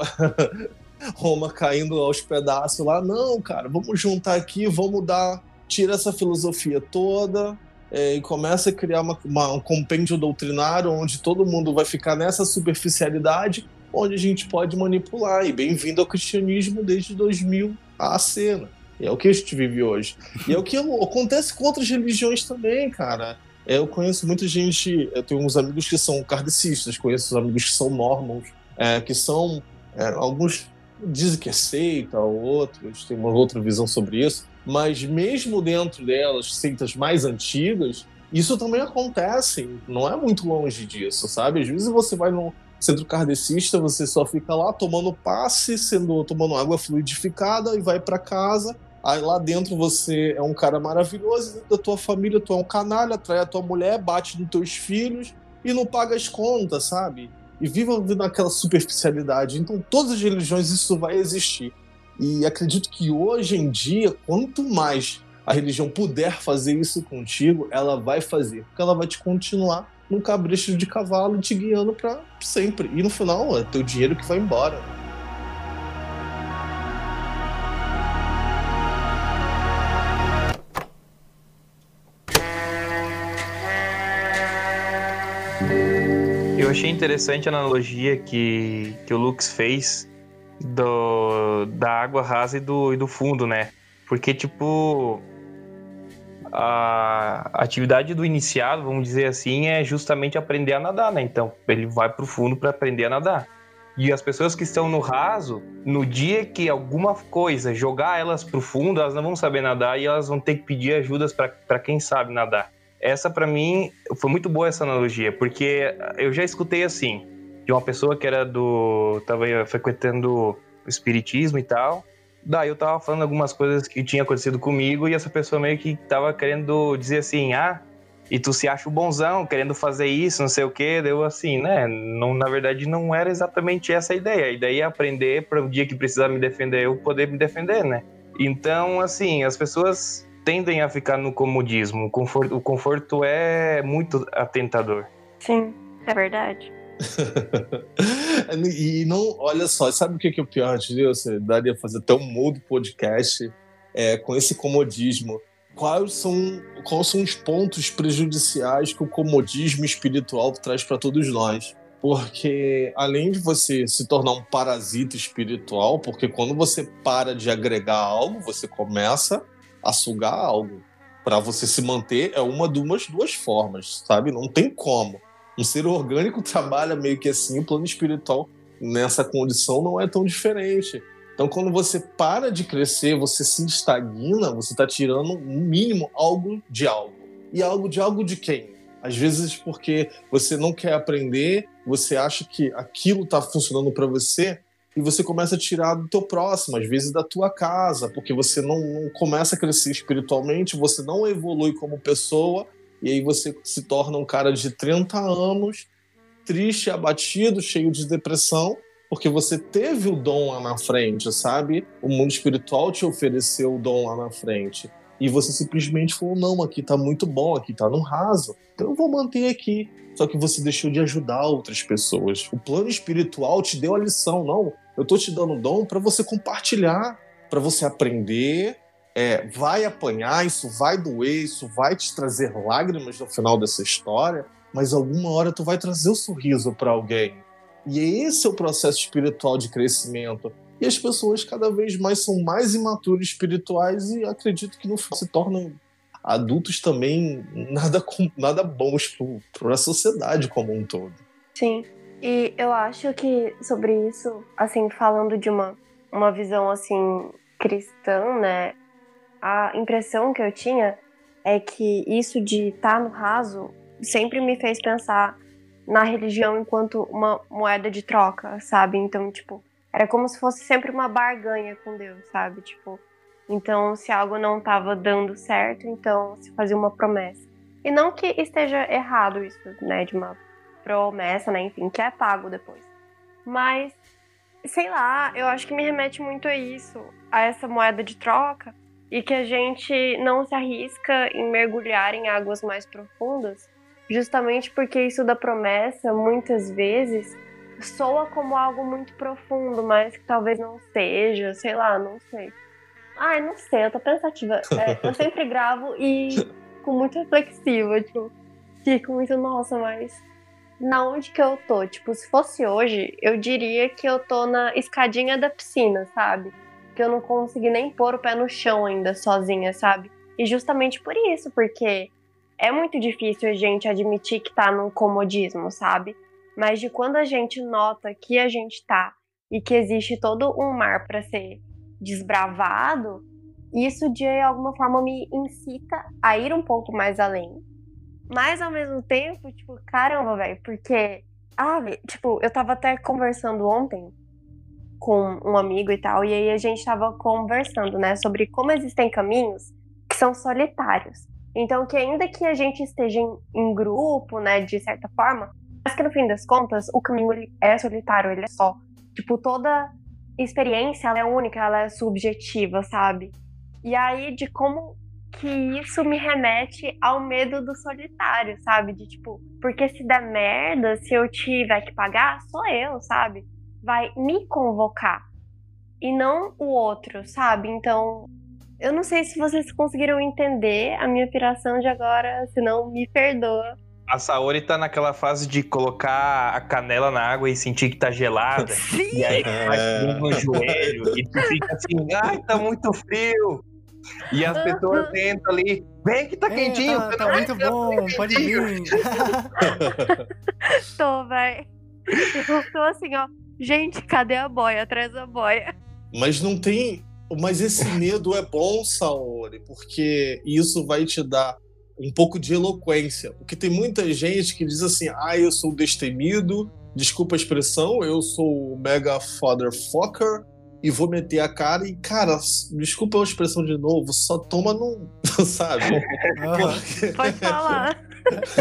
Roma caindo aos pedaços lá. Não, cara, vamos juntar aqui, vamos dar. Tira essa filosofia toda é, e começa a criar uma, uma- um compêndio doutrinário onde todo mundo vai ficar nessa superficialidade, onde a gente pode manipular. E bem-vindo ao cristianismo desde 2000 à cena. E é o que a gente vive hoje. E é o que acontece com outras religiões também, cara. É, Eu conheço muita gente, eu tenho uns amigos que são kardecistas, conheço amigos que são mormons, é, que são. é, alguns dizem que é seita, outros têm uma outra visão sobre isso, mas mesmo dentro delas, seitas mais antigas, isso também acontece, não é muito longe disso, sabe? Às vezes você vai num centro kardecista, você só fica lá tomando passe, sendo tomando água fluidificada e vai para casa. Aí lá dentro você é um cara maravilhoso, dentro da tua família tu é um canalha, atrai a tua mulher, bate nos teus filhos e não paga as contas, sabe? E viva naquela superficialidade. Então, todas as religiões isso vai existir. E acredito que hoje em dia, quanto mais a religião puder fazer isso contigo, ela vai fazer. Porque ela vai te continuar num cabresto de cavalo te guiando para sempre. E no final é teu dinheiro que vai embora. Eu achei interessante a analogia que, que o Lux fez do, da água rasa e do, e do fundo, né? Porque, tipo, a atividade do iniciado, vamos dizer assim, é justamente aprender a nadar, né? Então, ele vai pro fundo para aprender a nadar. E as pessoas que estão no raso, no dia que alguma coisa jogar elas pro fundo, elas não vão saber nadar e elas vão ter que pedir ajudas para quem sabe nadar. Essa para mim foi muito boa essa analogia, porque eu já escutei assim, de uma pessoa que era do tava frequentando o espiritismo e tal. Daí eu tava falando algumas coisas que tinha acontecido comigo e essa pessoa meio que tava querendo dizer assim: "Ah, e tu se acha o bonzão, querendo fazer isso, não sei o quê, deu assim, né? Não, na verdade, não era exatamente essa a ideia. A ideia é aprender para o dia que precisar me defender, eu poder me defender, né? Então, assim, as pessoas tendem a ficar no comodismo. O conforto, o conforto é muito atentador. Sim, é verdade. e não, olha só, sabe o que é o pior de Deus? Daria fazer até um mudo podcast é, com esse comodismo quais são, quais são os pontos prejudiciais que o comodismo espiritual traz para todos nós. Porque além de você se tornar um parasita espiritual, porque quando você para de agregar algo, você começa a sugar algo. Para você se manter é uma de umas duas formas, sabe? Não tem como. Um ser orgânico trabalha meio que assim, o plano espiritual nessa condição não é tão diferente. Então, quando você para de crescer, você se estagna, você está tirando, no mínimo, algo de algo. E algo de algo de quem? Às vezes porque você não quer aprender, você acha que aquilo está funcionando para você e você começa a tirar do teu próximo, às vezes da tua casa, porque você não, não começa a crescer espiritualmente, você não evolui como pessoa e aí você se torna um cara de 30 anos, triste, abatido, cheio de depressão porque você teve o dom lá na frente, sabe? O mundo espiritual te ofereceu o dom lá na frente. E você simplesmente falou: não, aqui tá muito bom, aqui tá no raso, então eu vou manter aqui. Só que você deixou de ajudar outras pessoas. O plano espiritual te deu a lição, não. Eu tô te dando dom para você compartilhar, para você aprender. É, vai apanhar, isso vai doer, isso vai te trazer lágrimas no final dessa história, mas alguma hora tu vai trazer o um sorriso para alguém e esse é o processo espiritual de crescimento. E as pessoas cada vez mais são mais imaturas espirituais e acredito que não se tornam adultos também nada, nada bons para a sociedade como um todo. Sim. E eu acho que sobre isso, assim, falando de uma, uma visão assim cristã, né? A impressão que eu tinha é que isso de estar tá no raso sempre me fez pensar na religião enquanto uma moeda de troca, sabe? Então, tipo, era como se fosse sempre uma barganha com Deus, sabe? Tipo, então se algo não estava dando certo, então se fazia uma promessa. E não que esteja errado isso, né, de uma promessa, né, enfim, que é pago depois. Mas sei lá, eu acho que me remete muito a isso, a essa moeda de troca e que a gente não se arrisca em mergulhar em águas mais profundas justamente porque isso da promessa muitas vezes soa como algo muito profundo, mas que talvez não seja, sei lá, não sei. Ai, não sei, eu tô pensativa. É, eu sempre gravo e com muito reflexiva, tipo, fico muito, nossa, mas na onde que eu tô? Tipo, se fosse hoje, eu diria que eu tô na escadinha da piscina, sabe? Que eu não consegui nem pôr o pé no chão ainda sozinha, sabe? E justamente por isso, porque é muito difícil a gente admitir que tá num comodismo, sabe? Mas de quando a gente nota que a gente tá e que existe todo um mar para ser desbravado, isso de alguma forma me incita a ir um pouco mais além. Mas ao mesmo tempo, tipo, caramba, velho, porque, ah, tipo, eu tava até conversando ontem com um amigo e tal, e aí a gente tava conversando, né, sobre como existem caminhos que são solitários. Então, que ainda que a gente esteja em, em grupo, né, de certa forma, mas que no fim das contas, o caminho é solitário, ele é só. Tipo, toda experiência, ela é única, ela é subjetiva, sabe? E aí, de como que isso me remete ao medo do solitário, sabe? De tipo, porque se der merda, se eu tiver que pagar, sou eu, sabe? Vai me convocar e não o outro, sabe? Então, eu não sei se vocês conseguiram entender a minha piração de agora, se não, me perdoa. A Saori tá naquela fase de colocar a canela na água e sentir que tá gelada. Sim. E aí faz no joelho. E tu fica assim, ai, tá muito frio. E as pessoas entram ali, vem que tá É, quentinho. tá, tá muito bom, pode vir. Tô, véi. Eu tô assim, ó. Gente, cadê a boia? Traz a boia. Mas não tem. Mas esse medo é bom, Saori, porque isso vai te dar um pouco de eloquência. Porque tem muita gente que diz assim: ah, eu sou destemido, desculpa a expressão, eu sou o mega fatherfucker e vou meter a cara. E, cara, desculpa a expressão de novo, só toma num. Sabe? Pode falar.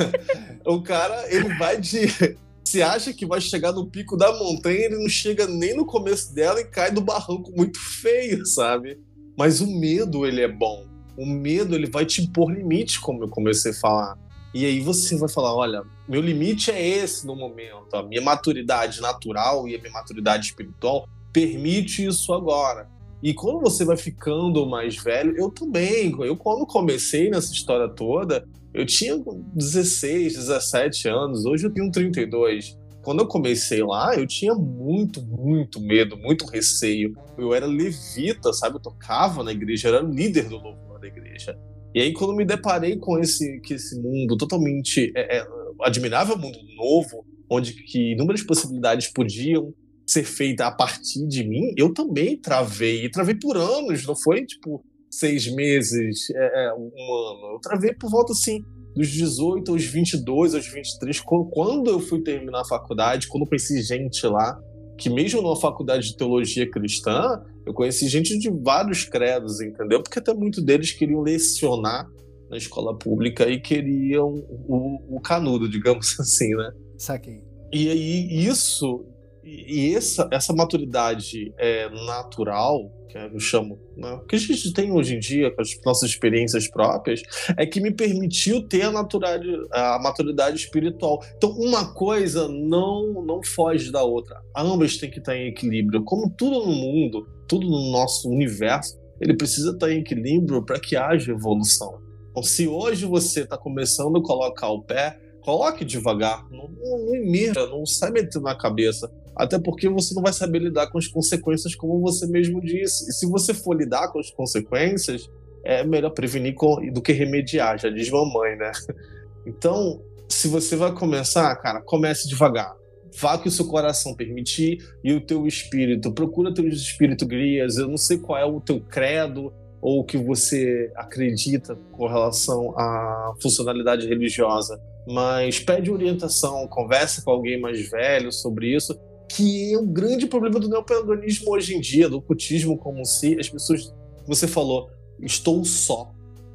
o cara, ele vai de. Se acha que vai chegar no pico da montanha, ele não chega nem no começo dela e cai do barranco muito feio, sabe? Mas o medo, ele é bom. O medo, ele vai te impor limites, como eu comecei a falar. E aí você vai falar, olha, meu limite é esse no momento. A minha maturidade natural e a minha maturidade espiritual permite isso agora. E quando você vai ficando mais velho, eu também. Eu, quando comecei nessa história toda, eu tinha 16, 17 anos, hoje eu tenho 32. Quando eu comecei lá, eu tinha muito, muito medo, muito receio. Eu era levita, sabe? Eu tocava na igreja, eu era líder do louvor da igreja. E aí, quando me deparei com esse, que esse mundo totalmente é, é, admirável, mundo novo, onde que inúmeras possibilidades podiam ser feitas a partir de mim, eu também travei. E travei por anos, não foi tipo seis meses, é, é, um ano. Eu travei por volta assim dos 18 aos 22, aos 23, quando eu fui terminar a faculdade, quando eu conheci gente lá, que mesmo numa faculdade de teologia cristã, eu conheci gente de vários credos, entendeu? Porque até muitos deles queriam lecionar na escola pública e queriam o, o canudo, digamos assim, né? Saquei. E aí isso e essa, essa maturidade é, natural, que eu chamo, né, que a gente tem hoje em dia com as nossas experiências próprias, é que me permitiu ter a, naturalidade, a maturidade espiritual. Então, uma coisa não, não foge da outra. Ambas têm que estar em equilíbrio. Como tudo no mundo, tudo no nosso universo, ele precisa estar em equilíbrio para que haja evolução. Então, se hoje você está começando a colocar o pé, coloque devagar, não, não, não imira, não sai metendo na cabeça até porque você não vai saber lidar com as consequências, como você mesmo disse. E se você for lidar com as consequências, é melhor prevenir do que remediar, já diz mamãe, né? Então, se você vai começar, cara, comece devagar. Vá que o seu coração permitir e o teu espírito. Procura teus espírito guias. Eu não sei qual é o teu credo ou o que você acredita com relação à funcionalidade religiosa, mas pede orientação, conversa com alguém mais velho sobre isso que é um grande problema do neopaganismo hoje em dia, do cultismo como se as pessoas, você falou, estou só.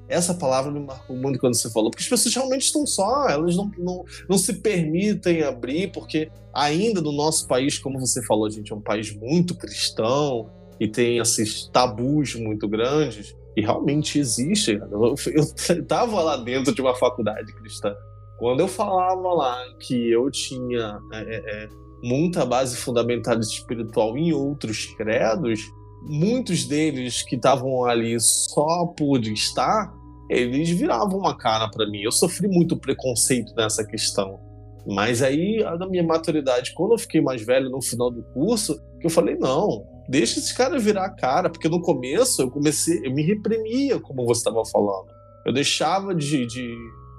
Essa palavra me marcou muito quando você falou, porque as pessoas realmente estão só, elas não, não, não se permitem abrir, porque ainda no nosso país, como você falou, gente é um país muito cristão e tem esses tabus muito grandes, e realmente existe. Eu estava lá dentro de uma faculdade cristã. Quando eu falava lá que eu tinha é, é, muita base fundamentalista espiritual em outros credos, muitos deles que estavam ali só por estar, eles viravam uma cara para mim. Eu sofri muito preconceito nessa questão. Mas aí, na minha maturidade, quando eu fiquei mais velho no final do curso, que eu falei, não, deixa esse cara virar a cara, porque no começo eu comecei, eu me reprimia, como você estava falando. Eu deixava de, de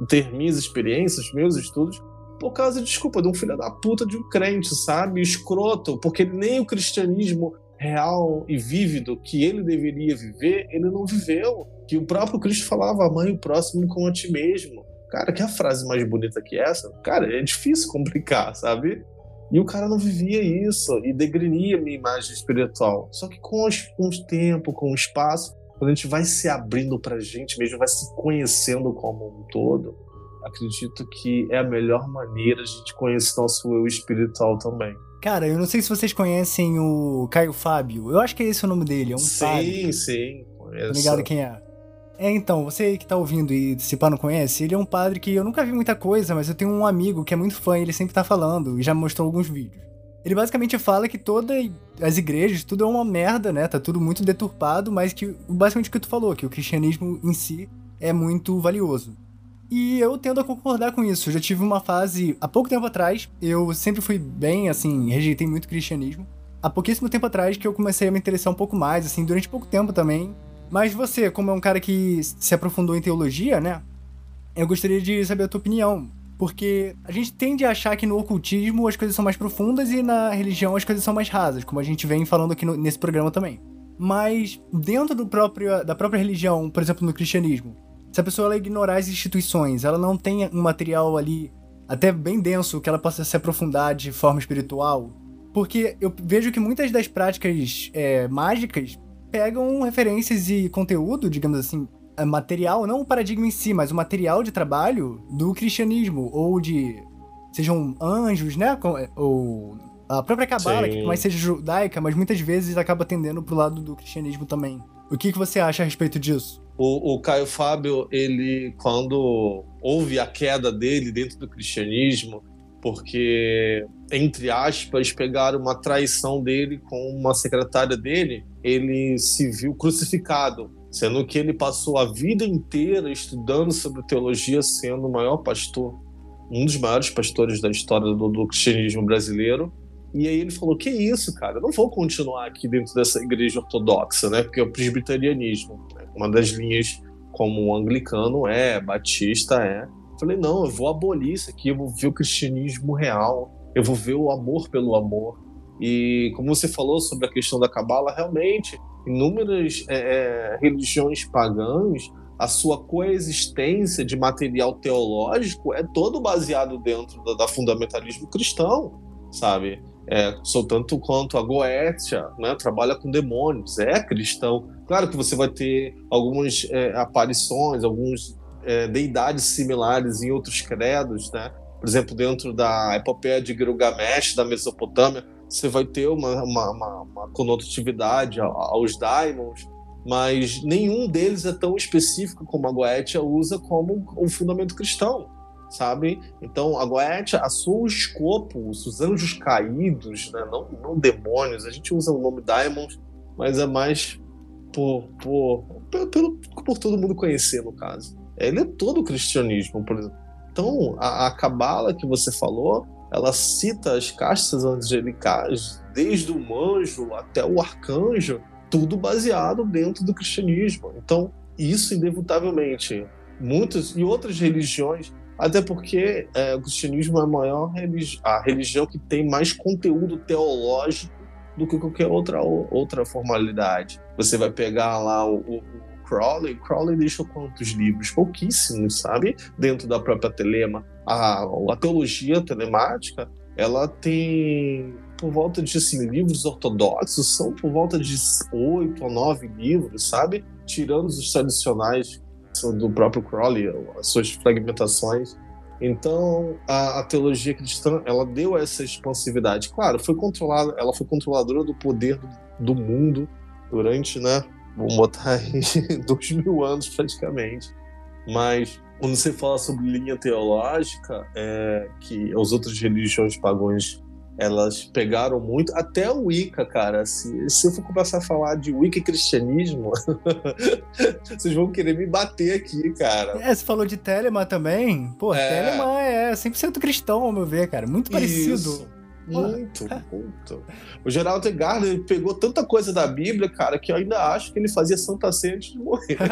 ter minhas experiências, meus estudos, por causa, desculpa, de um filho da puta de um crente, sabe? Escroto, porque nem o cristianismo real e vívido que ele deveria viver, ele não viveu. Que o próprio Cristo falava, amai o próximo como a ti mesmo. Cara, que a frase mais bonita que essa? Cara, é difícil complicar, sabe? E o cara não vivia isso e degrenia a minha imagem espiritual. Só que com, os, com o tempo, com o espaço, quando a gente vai se abrindo pra gente mesmo, vai se conhecendo como um todo, acredito que é a melhor maneira de a gente conhecer nosso eu espiritual também. Cara, eu não sei se vocês conhecem o Caio Fábio. Eu acho que é esse o nome dele, é um sim, padre. Sim, sim. Tá ligado quem é? É, então, você que tá ouvindo e se pá não conhece, ele é um padre que eu nunca vi muita coisa, mas eu tenho um amigo que é muito fã e ele sempre tá falando e já mostrou alguns vídeos. Ele basicamente fala que todas as igrejas, tudo é uma merda, né? Tá tudo muito deturpado, mas que basicamente o que tu falou, que o cristianismo em si é muito valioso. E eu tendo a concordar com isso. Eu já tive uma fase, há pouco tempo atrás, eu sempre fui bem, assim, rejeitei muito o cristianismo. Há pouquíssimo tempo atrás que eu comecei a me interessar um pouco mais, assim, durante pouco tempo também. Mas você, como é um cara que se aprofundou em teologia, né? Eu gostaria de saber a tua opinião. Porque a gente tende a achar que no ocultismo as coisas são mais profundas e na religião as coisas são mais rasas, como a gente vem falando aqui no, nesse programa também. Mas dentro do próprio, da própria religião, por exemplo, no cristianismo, se a pessoa ela ignorar as instituições, ela não tem um material ali até bem denso que ela possa se aprofundar de forma espiritual. Porque eu vejo que muitas das práticas é, mágicas pegam referências e conteúdo, digamos assim, é, material, não o paradigma em si, mas o material de trabalho do cristianismo, ou de. sejam anjos, né? Ou a própria cabala, que mais seja judaica, mas muitas vezes acaba tendendo pro lado do cristianismo também. O que, que você acha a respeito disso? O, o Caio Fábio, ele, quando houve a queda dele dentro do cristianismo, porque, entre aspas, pegaram uma traição dele com uma secretária dele, ele se viu crucificado, sendo que ele passou a vida inteira estudando sobre teologia, sendo o maior pastor, um dos maiores pastores da história do, do cristianismo brasileiro. E aí ele falou: Que isso, cara? Eu não vou continuar aqui dentro dessa igreja ortodoxa, né? Porque é o presbiterianismo? Uma das linhas como anglicano é, batista é. Falei: Não, eu vou abolir isso aqui, eu vou ver o cristianismo real, eu vou ver o amor pelo amor. E como você falou sobre a questão da cabala, realmente, inúmeras é, é, religiões pagãs, a sua coexistência de material teológico é todo baseado dentro da, da fundamentalismo cristão, sabe? É, sou tanto quanto a Goetia, né, trabalha com demônios, é cristão. Claro que você vai ter algumas é, aparições, algumas é, deidades similares em outros credos, né? Por exemplo, dentro da epopeia de Gilgamesh, da Mesopotâmia, você vai ter uma, uma, uma, uma conotatividade aos daimons, mas nenhum deles é tão específico como a Goetia usa como um fundamento cristão sabe? Então, a Goethe, a seu escopo, os anjos caídos, né? não, não demônios, a gente usa o nome Diamond, mas é mais por, por, por, por todo mundo conhecer, no caso. Ele é todo o cristianismo, por exemplo. Então, a, Cabala que você falou, ela cita as castas angelicais, desde o anjo até o arcanjo, tudo baseado dentro do cristianismo. Então, isso inevitavelmente, muitas e outras religiões até porque é, o cristianismo é a maior religi a religião que tem mais conteúdo teológico do que qualquer outra, outra formalidade. Você vai pegar lá o, o, Crowley, Crowley deixou quantos livros? Pouquíssimos, sabe? Dentro da própria telema. A, a teologia telemática, ela tem por volta de assim, livros ortodoxos, são por volta de oito a nove livros, sabe? Tirando os tradicionais do próprio Crowley, as suas fragmentações. Então, a, a, teologia cristã, ela deu essa expansividade. Claro, foi controlada, ela foi controladora do poder do, do mundo durante, né, vamos botar aí, dois mil anos praticamente. Mas quando você fala sobre linha teológica, é, que as outras religiões pagãs elas pegaram muito. Até o Wicca, cara. Se, se eu for começar a falar de Wicca e cristianismo, vocês vão querer me bater aqui, cara. É, você falou de Telema também. Pô, é... Telema é 100% cristão, ao meu ver, cara. Muito parecido. Isso. Muito, muito. O Geraldo Gardner pegou tanta coisa da Bíblia, cara, que eu ainda acho que ele fazia Santa Ceia antes de morrer.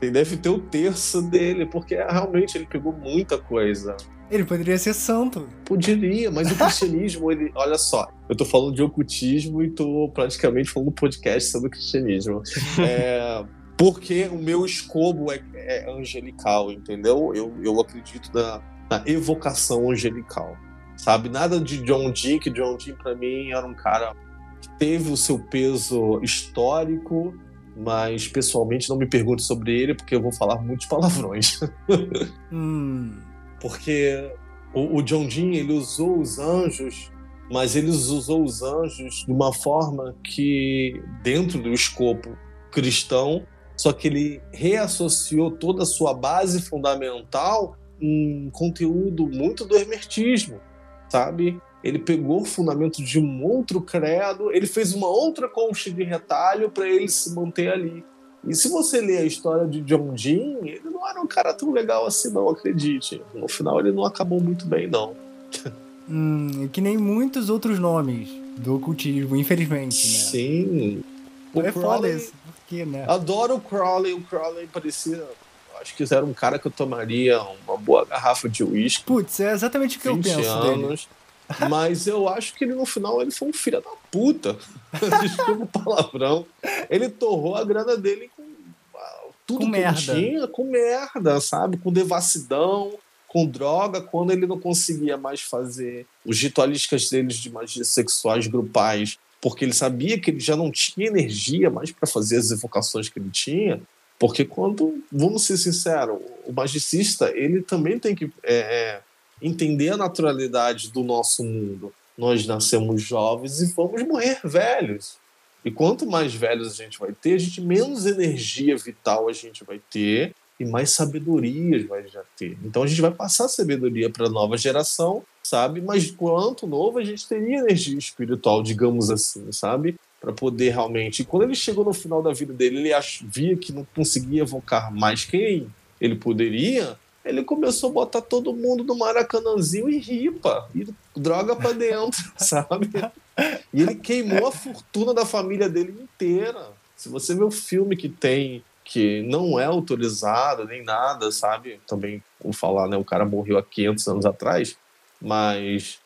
Deve ter o terço dele, porque realmente ele pegou muita coisa. Ele poderia ser santo. Poderia, mas o cristianismo, ele. Olha só, eu tô falando de ocultismo e tô praticamente falando podcast sobre o cristianismo. É, porque o meu escobo é, é angelical, entendeu? Eu, eu acredito na, na evocação angelical. Sabe? Nada de John Dee, que John Dee, pra mim, era um cara que teve o seu peso histórico, mas pessoalmente não me pergunte sobre ele, porque eu vou falar muitos palavrões. hum porque o, o John Dean ele usou os anjos, mas ele usou os anjos de uma forma que dentro do escopo cristão, só que ele reassociou toda a sua base fundamental em conteúdo muito do hermetismo, sabe? Ele pegou o fundamento de um outro credo, ele fez uma outra concha de retalho para ele se manter ali. E se você ler a história de John Dean, ele não era um cara tão legal assim, não, acredite. No final ele não acabou muito bem, não. Hum, que nem muitos outros nomes do ocultismo, infelizmente, né? Sim. O é Crowley, foda isso. Porque, né? Adoro o Crowley. O Crowley parecia. Acho que era um cara que eu tomaria uma boa garrafa de uísque. Putz, é exatamente o que eu penso anos. Dele. Mas eu acho que ele no final ele foi um filho da puta. Desculpa o palavrão. Ele torrou a grana dele com ah, tudo com que merda. tinha, com merda, sabe? Com devassidão, com droga, quando ele não conseguia mais fazer os ritualísticas deles de magias sexuais grupais porque ele sabia que ele já não tinha energia mais para fazer as evocações que ele tinha. Porque quando, vamos ser sinceros, o magicista ele também tem que é, é, entender a naturalidade do nosso mundo. Nós nascemos jovens e vamos morrer velhos. E quanto mais velhos a gente vai ter, a gente menos energia vital a gente vai ter e mais sabedoria vai já ter. Então a gente vai passar sabedoria para a nova geração sabe? Mas quanto novo a gente teria energia espiritual, digamos assim, sabe? Para poder realmente. E quando ele chegou no final da vida dele, ele via que não conseguia evocar mais quem ele poderia. Ele começou a botar todo mundo no maracanãzinho e ripa, e droga para dentro, sabe? E ele queimou a fortuna da família dele inteira. Se você vê o filme que tem que não é autorizado nem nada, sabe? Também vou falar, né? O cara morreu há 500 anos atrás. Mas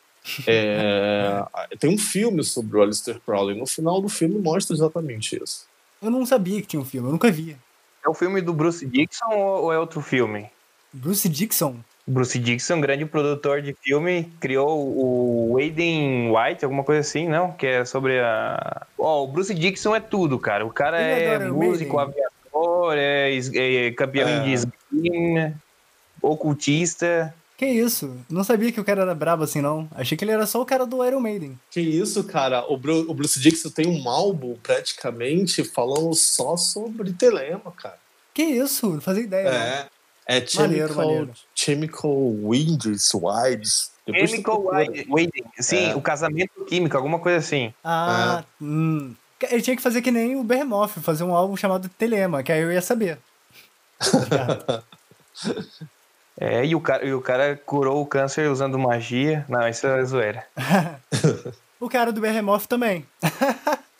é, tem um filme sobre o Aleister Crowley. No final do filme mostra exatamente isso. Eu não sabia que tinha um filme, eu nunca vi. É o filme do Bruce Dixon ou é outro filme? Bruce Dixon? Bruce Dixon, grande produtor de filme, criou o Aiden White, alguma coisa assim, não? Que é sobre a. Ó, oh, o Bruce Dixon é tudo, cara. O cara Ele é músico, aviador, é, é campeão é. de esgrima, ocultista. Que isso? Não sabia que o cara era brabo assim, não. Achei que ele era só o cara do Iron Maiden. Que isso, cara. O, Bru o Bruce Dixon tem um álbum, praticamente, falando só sobre telema, cara. Que isso? Não fazia ideia. É. Né? É Chemical, maneiro. Chemical Winds, Wides. Chemical Winding. Sim, é. o casamento químico, alguma coisa assim. Ah, é. hum. Ele tinha que fazer que nem o Behemoth, fazer um álbum chamado Telema, que aí eu ia saber. É, e o, cara, e o cara curou o câncer usando magia. Não, isso é zoeira. o cara do Behemoth também.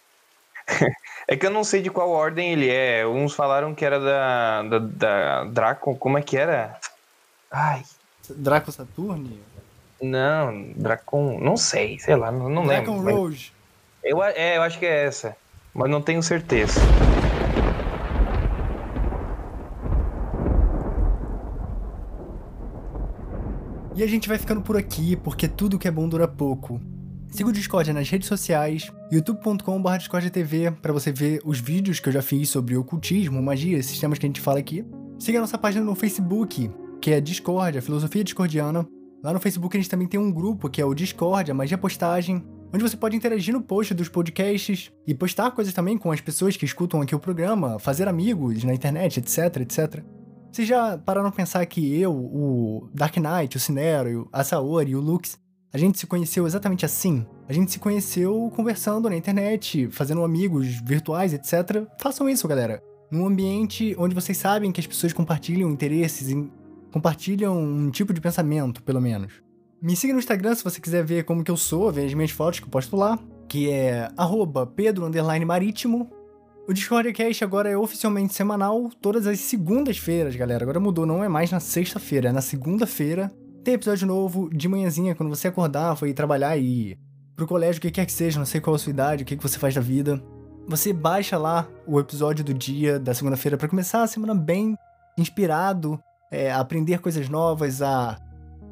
é que eu não sei de qual ordem ele é. Uns falaram que era da, da, da Draco. Como é que era? Ai. Draco Saturne? Não, Dracon. Não sei, sei lá, não, não Dracon lembro. Dracon Rouge. Eu, é, eu acho que é essa. Mas não tenho certeza. E a gente vai ficando por aqui, porque tudo que é bom dura pouco. Siga o Discord nas redes sociais, youtube.com.br discordtv para você ver os vídeos que eu já fiz sobre ocultismo, magia, esses temas que a gente fala aqui. Siga a nossa página no Facebook, que é Discord, a filosofia discordiana. Lá no Facebook a gente também tem um grupo que é o Discord, a magia postagem, onde você pode interagir no post dos podcasts e postar coisas também com as pessoas que escutam aqui o programa, fazer amigos na internet, etc, etc. Vocês já pararam pensar que eu, o Dark Knight, o Cinero, a Saori o Lux, a gente se conheceu exatamente assim? A gente se conheceu conversando na internet, fazendo amigos virtuais, etc. Façam isso, galera. Num ambiente onde vocês sabem que as pessoas compartilham interesses, compartilham um tipo de pensamento, pelo menos. Me siga no Instagram se você quiser ver como que eu sou, ver as minhas fotos que eu posto lá, que é arroba pedro marítimo, o Discordcast agora é oficialmente semanal, todas as segundas-feiras, galera. Agora mudou, não é mais na sexta-feira, é na segunda-feira. Tem episódio novo de manhãzinha, quando você acordar, foi trabalhar e ir pro colégio, o que quer que seja, não sei qual a sua idade, o que, que você faz da vida. Você baixa lá o episódio do dia, da segunda-feira, para começar a semana bem inspirado, é, a aprender coisas novas, a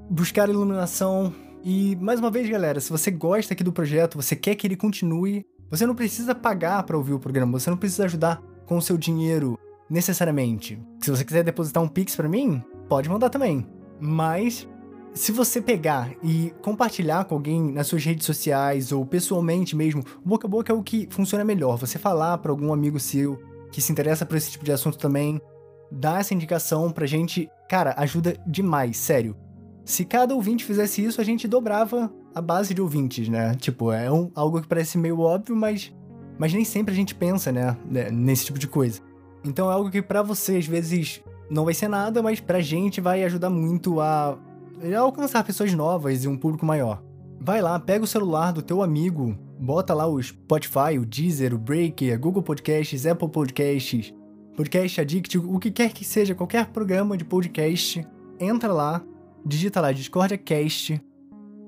buscar iluminação. E, mais uma vez, galera, se você gosta aqui do projeto, você quer que ele continue, você não precisa pagar para ouvir o programa, você não precisa ajudar com o seu dinheiro necessariamente. Se você quiser depositar um Pix para mim, pode mandar também. Mas se você pegar e compartilhar com alguém nas suas redes sociais ou pessoalmente mesmo, boca a boca é o que funciona melhor. Você falar para algum amigo seu que se interessa por esse tipo de assunto também, dar essa indicação pra gente, cara, ajuda demais, sério. Se cada ouvinte fizesse isso, a gente dobrava a base de ouvintes, né? Tipo, é um, algo que parece meio óbvio, mas, mas nem sempre a gente pensa, né? né? Nesse tipo de coisa. Então é algo que para você às vezes não vai ser nada, mas pra gente vai ajudar muito a, a alcançar pessoas novas e um público maior. Vai lá, pega o celular do teu amigo, bota lá o Spotify, o Deezer, o Breaker, Google Podcasts, Apple Podcasts, Podcast Addict, o que quer que seja, qualquer programa de podcast, entra lá, digita lá Discordia Cast,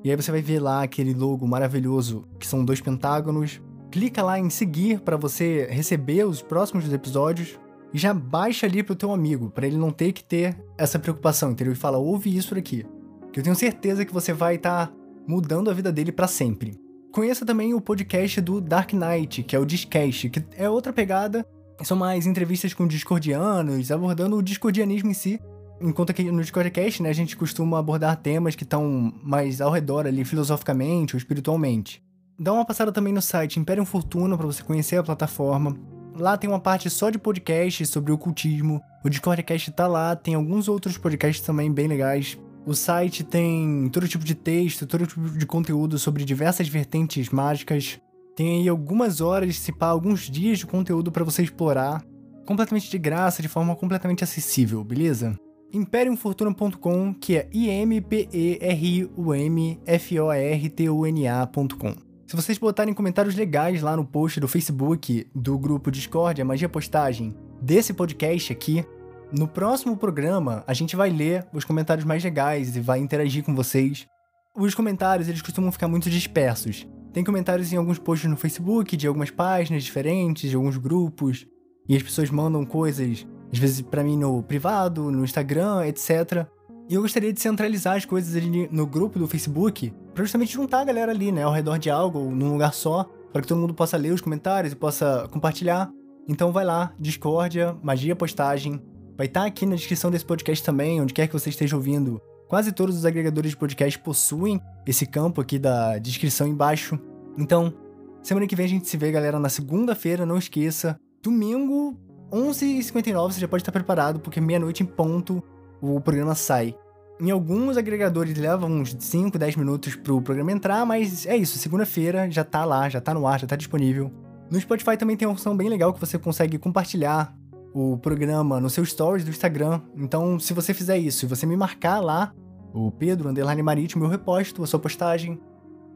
e aí você vai ver lá aquele logo maravilhoso que são dois pentágonos. Clica lá em seguir para você receber os próximos episódios e já baixa ali pro teu amigo, para ele não ter que ter essa preocupação, entendeu? E fala, ouve isso aqui. Que eu tenho certeza que você vai estar tá mudando a vida dele para sempre. Conheça também o podcast do Dark Knight, que é o Discast, que é outra pegada. São mais entrevistas com discordianos, abordando o discordianismo em si. Enquanto aqui no Discordcast, né, a gente costuma abordar temas que estão mais ao redor ali, filosoficamente ou espiritualmente. Dá uma passada também no site Imperium Fortuna para você conhecer a plataforma. Lá tem uma parte só de podcast sobre ocultismo. O Discordcast tá lá, tem alguns outros podcasts também bem legais. O site tem todo tipo de texto, todo tipo de conteúdo sobre diversas vertentes mágicas. Tem aí algumas horas, se pá, alguns dias de conteúdo para você explorar, completamente de graça, de forma completamente acessível, beleza? imperiumfortuna.com, que é i m p e r u m f o r t u n a.com. Se vocês botarem comentários legais lá no post do Facebook do grupo Discord, a Magia Postagem, desse podcast aqui, no próximo programa, a gente vai ler os comentários mais legais e vai interagir com vocês. Os comentários, eles costumam ficar muito dispersos. Tem comentários em alguns posts no Facebook, de algumas páginas diferentes, de alguns grupos, e as pessoas mandam coisas, às vezes para mim no privado, no Instagram, etc. E eu gostaria de centralizar as coisas ali no grupo do Facebook, para justamente juntar a galera ali, né, ao redor de algo, num lugar só, para que todo mundo possa ler os comentários e possa compartilhar. Então vai lá, Discordia, Magia Postagem, Vai estar tá aqui na descrição desse podcast também, onde quer que você esteja ouvindo. Quase todos os agregadores de podcast possuem esse campo aqui da descrição embaixo. Então, semana que vem a gente se vê, galera, na segunda-feira, não esqueça. Domingo, 11h59, você já pode estar preparado, porque meia-noite em ponto o programa sai. Em alguns agregadores leva uns 5, 10 minutos pro programa entrar, mas é isso, segunda-feira já tá lá, já tá no ar, já tá disponível. No Spotify também tem uma função bem legal que você consegue compartilhar o programa no seu stories do Instagram. Então, se você fizer isso, e você me marcar lá, o Pedro Underline Marítimo, eu reposto a sua postagem.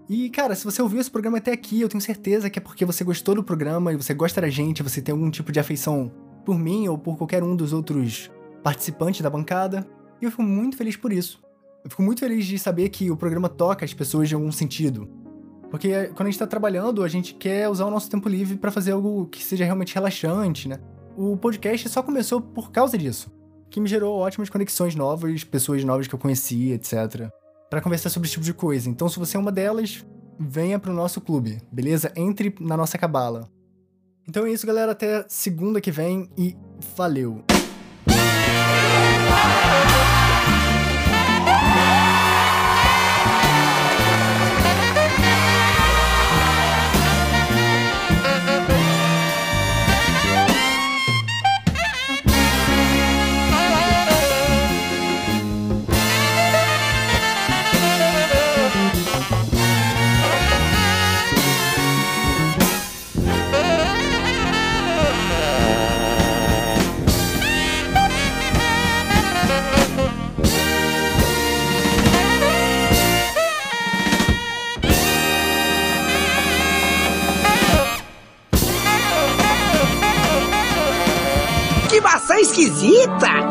E, cara, se você ouviu esse programa até aqui, eu tenho certeza que é porque você gostou do programa e você gosta da gente, você tem algum tipo de afeição por mim ou por qualquer um dos outros participantes da bancada. E eu fico muito feliz por isso. Eu fico muito feliz de saber que o programa toca as pessoas de algum sentido. Porque quando a gente tá trabalhando, a gente quer usar o nosso tempo livre para fazer algo que seja realmente relaxante, né? O podcast só começou por causa disso. Que me gerou ótimas conexões novas, pessoas novas que eu conheci, etc. para conversar sobre esse tipo de coisa. Então, se você é uma delas, venha pro nosso clube, beleza? Entre na nossa cabala. Então é isso, galera. Até segunda que vem e valeu! tá esquisita!